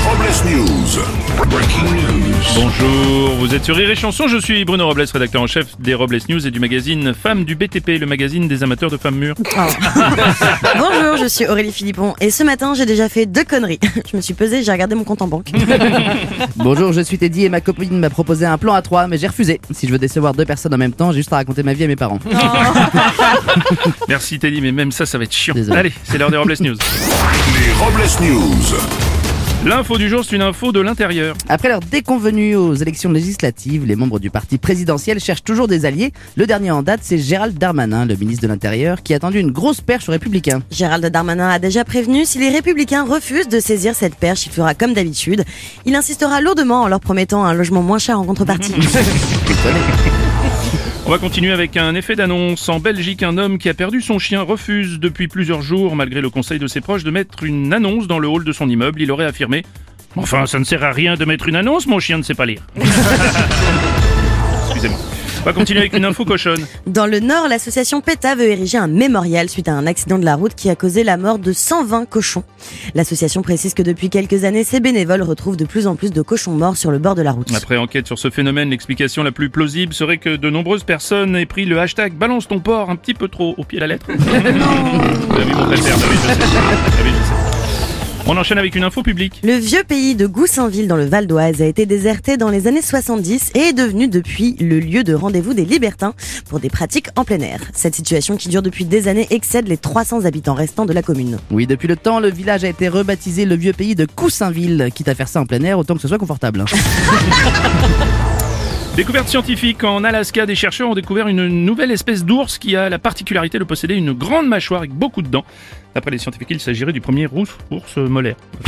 Les Robles News. Breaking news. Bonjour, vous êtes sur Rire et Chanson, je suis Bruno Robles, rédacteur en chef des Robles News et du magazine Femmes du BTP, le magazine des amateurs de femmes mûres. Bonjour, je suis Aurélie Philippon et ce matin j'ai déjà fait deux conneries. Je me suis pesée, j'ai regardé mon compte en banque. Bonjour, je suis Teddy et ma copine m'a proposé un plan à 3 mais j'ai refusé. Si je veux décevoir deux personnes en même temps, j'ai juste à raconter ma vie à mes parents. Merci Teddy, mais même ça, ça va être chiant. Désolé. Allez, c'est l'heure des Robles News. Les Robles News. L'info du jour, c'est une info de l'intérieur. Après leur déconvenue aux élections législatives, les membres du parti présidentiel cherchent toujours des alliés. Le dernier en date, c'est Gérald Darmanin, le ministre de l'Intérieur, qui a tendu une grosse perche aux républicains. Gérald Darmanin a déjà prévenu, si les républicains refusent de saisir cette perche, il fera comme d'habitude. Il insistera lourdement en leur promettant un logement moins cher en contrepartie. On va continuer avec un effet d'annonce. En Belgique, un homme qui a perdu son chien refuse depuis plusieurs jours, malgré le conseil de ses proches, de mettre une annonce dans le hall de son immeuble. Il aurait affirmé Enfin, ça ne sert à rien de mettre une annonce, mon chien ne sait pas lire. On va continuer avec une info cochonne. Dans le Nord, l'association PETA veut ériger un mémorial suite à un accident de la route qui a causé la mort de 120 cochons. L'association précise que depuis quelques années, ses bénévoles retrouvent de plus en plus de cochons morts sur le bord de la route. Après enquête sur ce phénomène, l'explication la plus plausible serait que de nombreuses personnes aient pris le hashtag balance ton porc un petit peu trop au pied de la lettre. Vous avez vu mon préfère, oui, je sais. On enchaîne avec une info publique. Le vieux pays de Goussainville dans le Val d'Oise a été déserté dans les années 70 et est devenu depuis le lieu de rendez-vous des libertins pour des pratiques en plein air. Cette situation qui dure depuis des années excède les 300 habitants restants de la commune. Oui, depuis le temps, le village a été rebaptisé le vieux pays de Coussainville. Quitte à faire ça en plein air, autant que ce soit confortable. Découverte scientifique, en Alaska, des chercheurs ont découvert une nouvelle espèce d'ours qui a la particularité de posséder une grande mâchoire avec beaucoup de dents. D'après les scientifiques, il s'agirait du premier ours, ours molaire.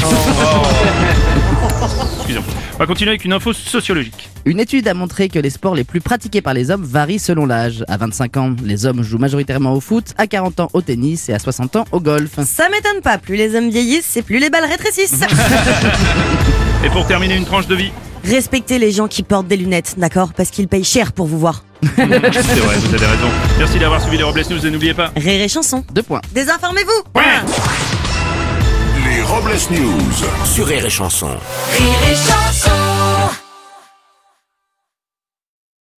Excusez-moi. On va continuer avec une info sociologique. Une étude a montré que les sports les plus pratiqués par les hommes varient selon l'âge. À 25 ans, les hommes jouent majoritairement au foot, à 40 ans au tennis et à 60 ans au golf. Ça m'étonne pas, plus les hommes vieillissent et plus les balles rétrécissent. Et pour terminer, une tranche de vie. Respectez les gens qui portent des lunettes, d'accord? Parce qu'ils payent cher pour vous voir. C'est vrai, vous avez raison. Merci d'avoir suivi les Robles News et n'oubliez pas. Rire et chanson. Deux points. Désinformez-vous Les Robles News. Sur Rire et Chanson. Rire et chanson